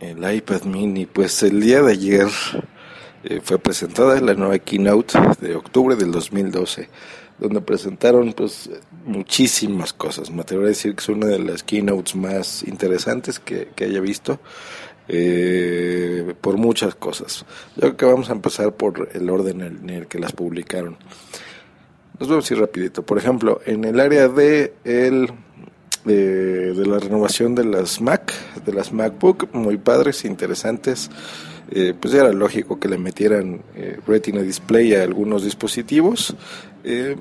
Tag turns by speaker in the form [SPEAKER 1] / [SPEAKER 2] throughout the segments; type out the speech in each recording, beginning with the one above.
[SPEAKER 1] El iPad mini, pues el día de ayer eh, fue presentada la nueva keynote de octubre del 2012, donde presentaron pues muchísimas cosas. Me atrevo a decir que es una de las keynotes más interesantes que, que haya visto. Eh, por muchas cosas. Yo creo que vamos a empezar por el orden en el que las publicaron. Nos vamos a ir rapidito. Por ejemplo, en el área de el de, la renovación de las Mac, de las MacBook, muy padres, interesantes. Eh, pues era lógico que le metieran eh, Retina Display a algunos dispositivos. Eh,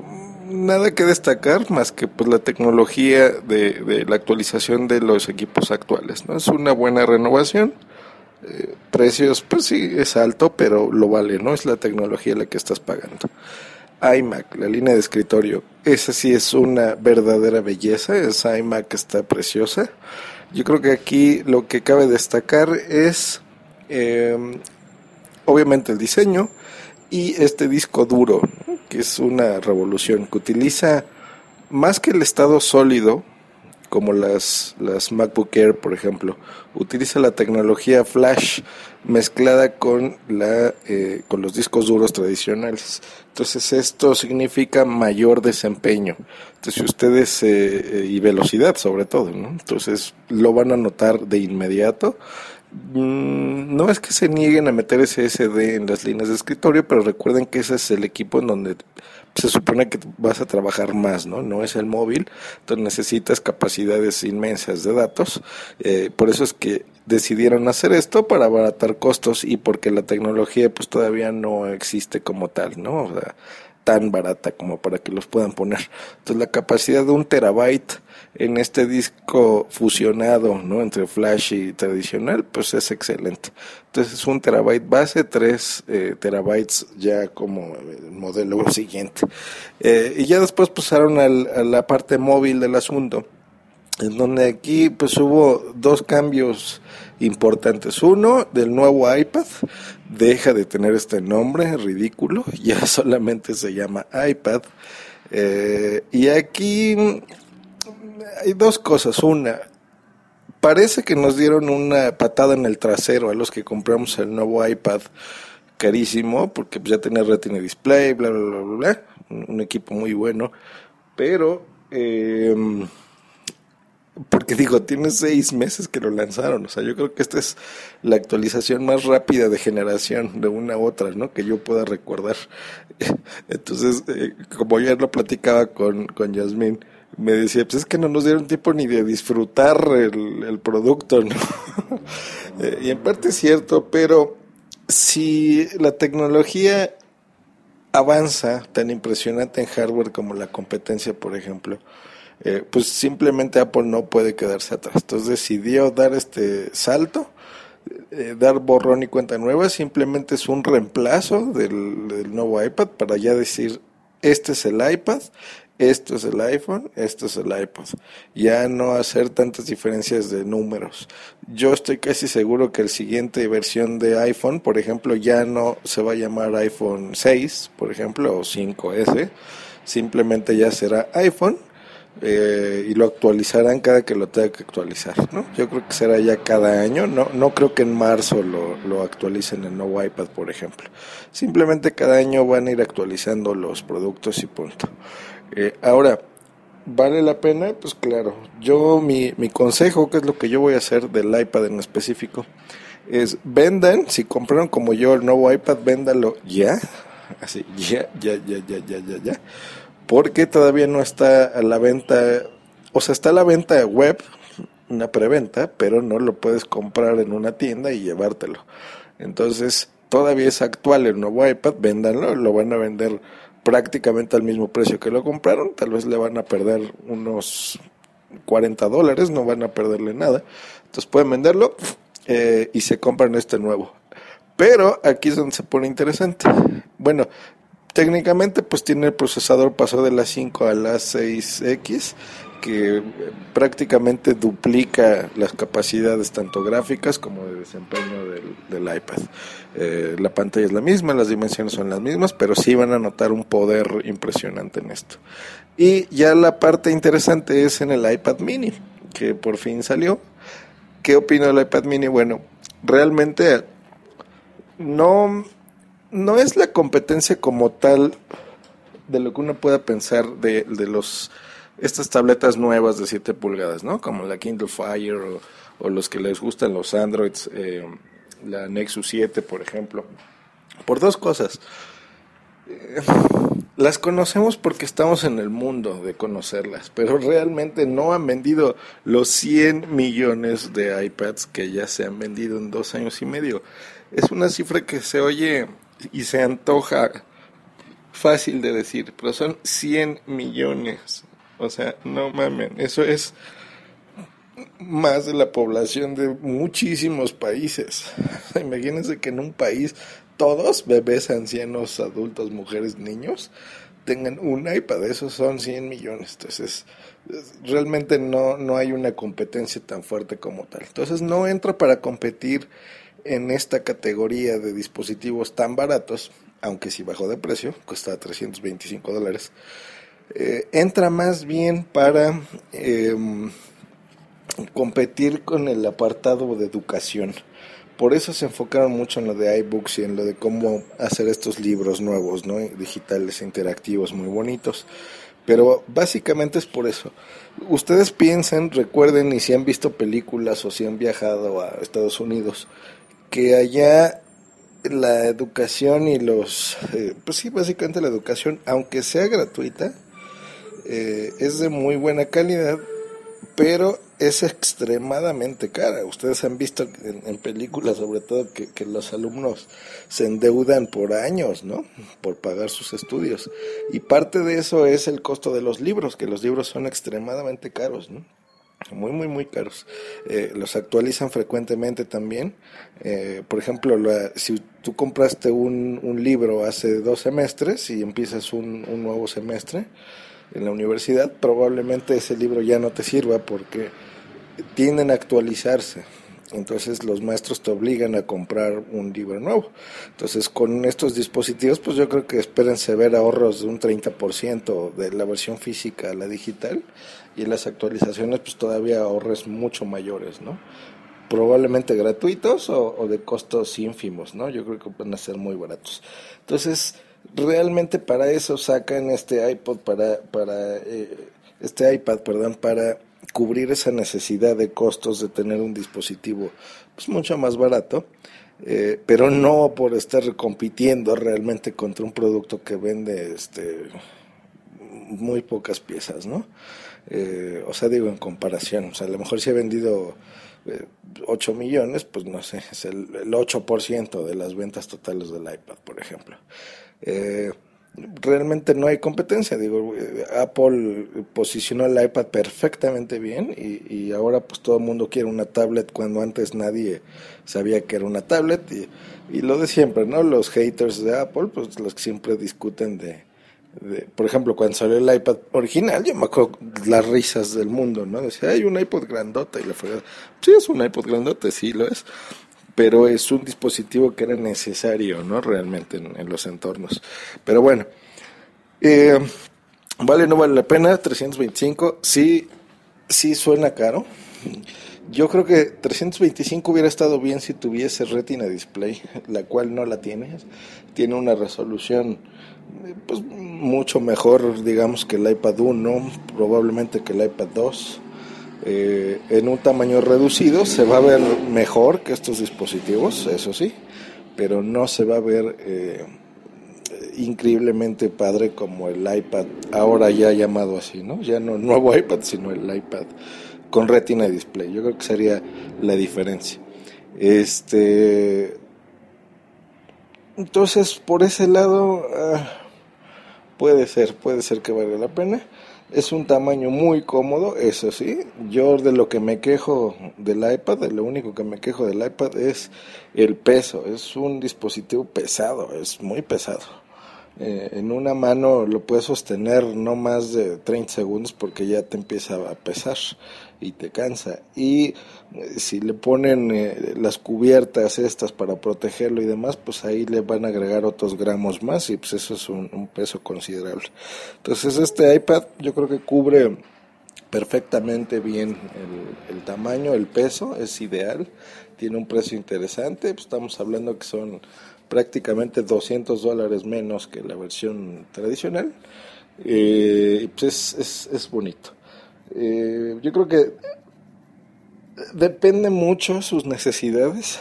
[SPEAKER 1] nada que destacar más que pues la tecnología de, la actualización de los equipos actuales. ¿no? Es una buena renovación. Eh, precios, pues sí, es alto, pero lo vale, ¿no? Es la tecnología la que estás pagando. iMac, la línea de escritorio, esa sí es una verdadera belleza, esa iMac está preciosa. Yo creo que aquí lo que cabe destacar es, eh, obviamente, el diseño y este disco duro, que es una revolución, que utiliza más que el estado sólido, como las, las MacBook Air, por ejemplo, utiliza la tecnología flash mezclada con, la, eh, con los discos duros tradicionales. Entonces esto significa mayor desempeño. Entonces ustedes, eh, eh, y velocidad sobre todo, ¿no? Entonces lo van a notar de inmediato Mm, no es que se nieguen a meter SSD en las líneas de escritorio, pero recuerden que ese es el equipo en donde se supone que vas a trabajar más, ¿no? No es el móvil, entonces necesitas capacidades inmensas de datos. Eh, por eso es que decidieron hacer esto para abaratar costos y porque la tecnología pues todavía no existe como tal, ¿no? O sea, tan barata como para que los puedan poner. Entonces la capacidad de un terabyte en este disco fusionado ¿no? entre flash y tradicional, pues es excelente. Entonces es un terabyte base, tres eh, terabytes ya como el modelo siguiente. Eh, y ya después pasaron a la parte móvil del asunto, en donde aquí pues hubo dos cambios importantes. Uno, del nuevo iPad, deja de tener este nombre ridículo, ya solamente se llama iPad. Eh, y aquí hay dos cosas. Una, parece que nos dieron una patada en el trasero a los que compramos el nuevo iPad carísimo, porque ya tenía Retina Display, bla, bla, bla, bla, un, equipo muy bueno, pero... Eh, porque digo, tiene seis meses que lo lanzaron. O sea, yo creo que esta es la actualización más rápida de generación de una a otra, ¿no? Que yo pueda recordar. Entonces, eh, como ya lo platicaba con, con Yasmín, me decía, pues es que no nos dieron tiempo ni de disfrutar el, producto, ¿no? Eh, y en parte es cierto, pero si la tecnología avanza tan impresionante en hardware como la competencia, por ejemplo, eh, pues simplemente Apple no puede quedarse atrás. Entonces decidió dar este salto, eh, dar borrón y cuenta nueva, simplemente es un reemplazo del, del nuevo iPad para ya decir, este es el iPad, esto es el iPhone, esto es el iPod. Ya no hacer tantas diferencias de números. Yo estoy casi seguro que el siguiente versión de iPhone, por ejemplo, ya no se va a llamar iPhone 6, por ejemplo, o 5S. Simplemente ya será iPhone eh, y lo actualizarán cada que lo tenga que actualizar. ¿no? Yo creo que será ya cada año. No, no creo que en marzo lo, lo actualicen el nuevo iPad, por ejemplo. Simplemente cada año van a ir actualizando los productos y punto. Eh, ahora, ¿vale la pena? Pues claro. Yo, mi, mi consejo, que es lo que yo voy a hacer del iPad en específico, es vendan, si compraron como yo el nuevo iPad, véndalo ya. Así, ya, ya, ya, ya, ya, ya, ya. Porque todavía no está a la venta, o sea, está a la venta web, una preventa, pero no lo puedes comprar en una tienda y llevártelo. Entonces, todavía es actual el nuevo iPad, véndanlo, lo van a vender prácticamente al mismo precio que lo compraron, tal vez le van a perder unos 40 dólares, no van a perderle nada. Entonces pueden venderlo eh, y se compran este nuevo. Pero aquí es donde se pone interesante. Bueno, técnicamente pues tiene el procesador pasó de la 5 a la 6X que prácticamente duplica las capacidades tanto gráficas como de desempeño del, iPad. Eh, la pantalla es la misma, las dimensiones son las mismas, pero sí van a notar un poder impresionante en esto. Y ya la parte interesante es en el iPad mini, que por fin salió. ¿Qué opino del iPad mini? Bueno, realmente no, no es la competencia como tal de lo que uno pueda pensar de, de los estas tabletas nuevas de 7 pulgadas, ¿no? Como la Kindle Fire o, los que les gustan los Androids, eh, la Nexus 7, por ejemplo. Por dos cosas. Eh, las conocemos porque estamos en el mundo de conocerlas, pero realmente no han vendido los 100 millones de iPads que ya se han vendido en dos años y medio. Es una cifra que se oye y se antoja fácil de decir, pero son 100 millones. O sea, no mamen, eso es más de la población de muchísimos países. Imagínense que en un país todos, bebés, ancianos, adultos, mujeres, niños, tengan un iPad, esos son 100 millones. Entonces, realmente no, no hay una competencia tan fuerte como tal. Entonces, no entra para competir en esta categoría de dispositivos tan baratos, aunque si bajó de precio, cuesta 325 dólares. Eh, entra más bien para em, competir con el apartado de educación. Por eso se enfocaron mucho en lo de iBooks y en lo de cómo hacer estos libros nuevos, ¿no? digitales, interactivos, muy bonitos. Pero básicamente es por eso. Ustedes piensen, recuerden, y si han visto películas o si han viajado a Estados Unidos, que allá la educación y los, eh, pues sí, básicamente la educación, aunque sea gratuita, eh, es de muy buena calidad, pero es extremadamente cara. Ustedes han visto en, películas, sobre todo, que, los alumnos se endeudan por años, ¿no? Por pagar sus estudios. Y parte de eso es el costo de los libros, que los libros son extremadamente caros, ¿no? Muy, muy, muy caros. Eh, los actualizan frecuentemente también. Eh, por ejemplo, si tú compraste un, libro hace dos semestres y empiezas un nuevo semestre, en la universidad, probablemente ese libro ya no te sirva porque tienden a actualizarse. Entonces los maestros te obligan a comprar un libro nuevo. Entonces con estos dispositivos, pues yo creo que espérense ver ahorros de un 30% de la versión física a la digital y las actualizaciones pues todavía ahorres mucho mayores, ¿no? Probablemente gratuitos o, o de costos ínfimos, ¿no? Yo creo que van a ser muy baratos. Entonces, realmente para eso sacan este iPod para para eh, este iPad perdón para cubrir esa necesidad de costos de tener un dispositivo pues mucho más barato eh, pero no por estar compitiendo realmente contra un producto que vende este muy pocas piezas no eh, o sea digo en comparación o sea a lo mejor si ha vendido 8 millones, pues no sé, es el, el 8% de las ventas totales del iPad, por ejemplo. Eh, realmente no hay competencia. Digo, eh, Apple posicionó el iPad perfectamente bien y, y, ahora pues todo el mundo quiere una tablet cuando antes nadie sabía que era una tablet y, lo de siempre, ¿no? Los haters de Apple, pues los que siempre discuten de, por ejemplo, cuando salió el iPad original, yo me acuerdo las risas del mundo, ¿no? Decía, hay un iPod grandote y le fue, sí es un iPod grandote, sí lo es pero es un dispositivo que era necesario, ¿no? Realmente en, los entornos. Pero bueno, eh, vale, no vale la pena, 325, sí, sí suena caro. Yo creo que 325 hubiera estado bien si tuviese Retina Display, la cual no la tiene. Tiene una resolución pues mucho mejor, digamos, que el iPad 1, probablemente que el iPad 2 eh, en un tamaño reducido se va a ver mejor que estos dispositivos, eso sí, pero no se va a ver eh, increíblemente padre como el iPad, ahora ya llamado así, ¿no? Ya no el nuevo iPad, sino el iPad con retina display. Yo creo que sería la diferencia. Este. Entonces, por ese lado, ah, puede ser, puede ser que valga la pena. Es un tamaño muy cómodo, eso sí. Yo de lo que me quejo del iPad, de lo único que me quejo del iPad es el peso. Es un dispositivo pesado, es muy pesado. Eh, en una mano lo puedes sostener no más de 30 segundos porque ya te empieza a pesar y te cansa. Y eh, si le ponen eh, las cubiertas estas para protegerlo y demás, pues ahí le van a agregar otros gramos más y pues eso es un, peso considerable. Entonces este iPad yo creo que cubre perfectamente bien el, el tamaño, el peso, es ideal, tiene un precio interesante, pues estamos hablando que son prácticamente 200 dólares menos que la versión tradicional. Eh, pues es, es, bonito. Eh, yo creo que depende mucho sus necesidades,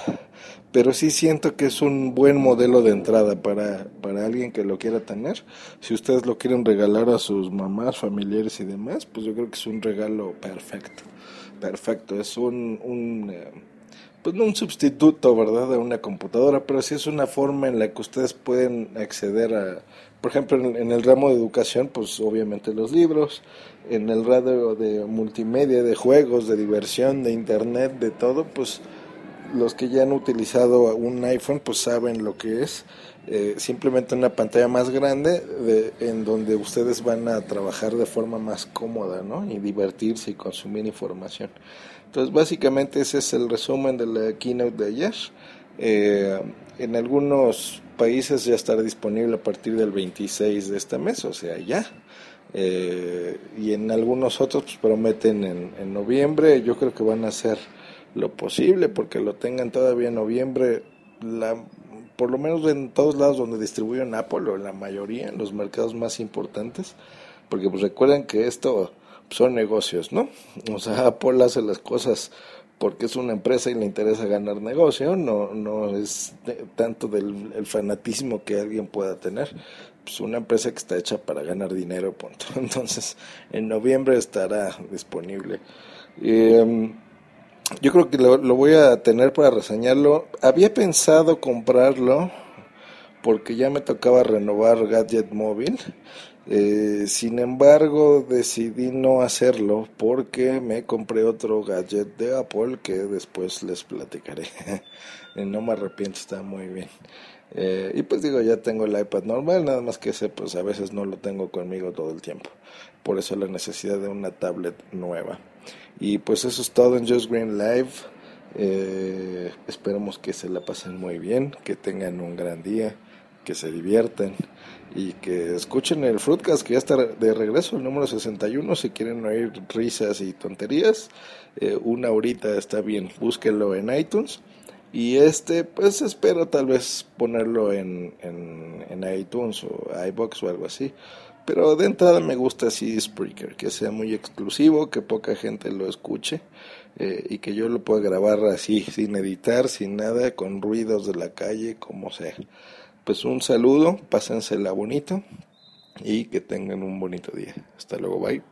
[SPEAKER 1] pero sí siento que es un buen modelo de entrada para, para alguien que lo quiera tener. Si ustedes lo quieren regalar a sus mamás, familiares y demás, pues yo creo que es un regalo perfecto. Perfecto, es un, un eh, pues no un sustituto, ¿verdad?, de una computadora, pero sí es una forma en la que ustedes pueden acceder a, por ejemplo, en, el ramo de educación, pues obviamente los libros, en el radio de multimedia, de juegos, de diversión, de internet, de todo, pues los que ya han utilizado un iPhone, pues saben lo que es. Eh, simplemente una pantalla más grande de, en donde ustedes van a trabajar de forma más cómoda, ¿no? Y divertirse y consumir información. Entonces, básicamente ese es el resumen de la keynote de ayer. Eh, en algunos países ya estará disponible a partir del 26 de este mes, o sea, ya. Eh, y en algunos otros pues, prometen en, en, noviembre. Yo creo que van a hacer lo posible porque lo tengan todavía en noviembre. La, por lo menos en todos lados donde distribuyen Apple, o en la mayoría, en los mercados más importantes. Porque pues recuerden que esto son negocios, ¿no? O sea, Apple hace las cosas porque es una empresa y le interesa ganar negocio, no, no es tanto del el fanatismo que alguien pueda tener. Pues una empresa que está hecha para ganar dinero, punto. Entonces, en noviembre estará disponible. Em, yo creo que lo, lo voy a tener para reseñarlo. Había pensado comprarlo porque ya me tocaba renovar Gadget Móvil eh, sin embargo, decidí no hacerlo porque me compré otro gadget de Apple que después les platicaré. no me arrepiento, está muy bien. Eh, y pues digo, ya tengo el iPad normal, nada más que ese, pues a veces no lo tengo conmigo todo el tiempo. Por eso la necesidad de una tablet nueva. Y pues eso es todo en Just Green Live. Eh, esperemos que se la pasen muy bien, que tengan un gran día, que se diviertan y que escuchen el Fruitcast que ya está de regreso, el número 61, si quieren oír risas y tonterías, eh, una horita está bien, búsquenlo en iTunes. Y este, pues espero tal vez ponerlo en, en, iTunes o iBox o algo así. Pero de entrada me gusta así Spreaker, que sea muy exclusivo, que poca gente lo escuche eh, y que yo lo pueda grabar así, sin editar, sin nada, con ruidos de la calle, como sea pues un saludo, pásensela bonito y que tengan un bonito día. Hasta luego, bye.